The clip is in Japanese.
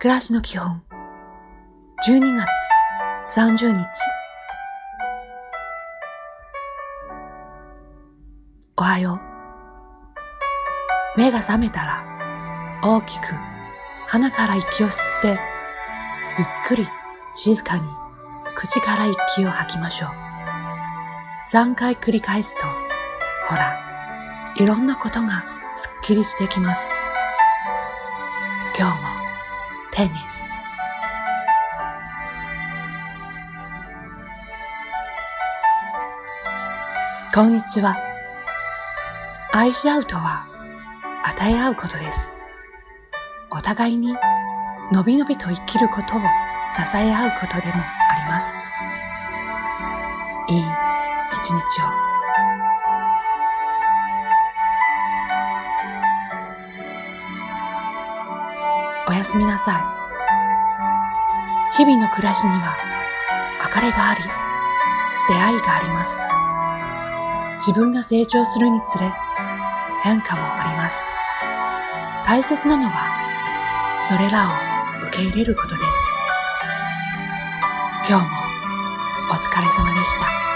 暮らしの基本。12月。30日。おはよう。目が覚めたら大きく鼻から息を吸ってゆっくり静かに口から息を吐きましょう。3回繰り返すとほらいろんなことがすっきりしてきます。今日も。丁寧にこんにちは。愛し合うとは与え合うことです。お互いにのびのびと生きることを支え合うことでもあります。いい一日を。おやすみなさい。日々の暮らしには別れがあり、出会いがあります。自分が成長するにつれ変化もあります。大切なのはそれらを受け入れることです。今日もお疲れ様でした。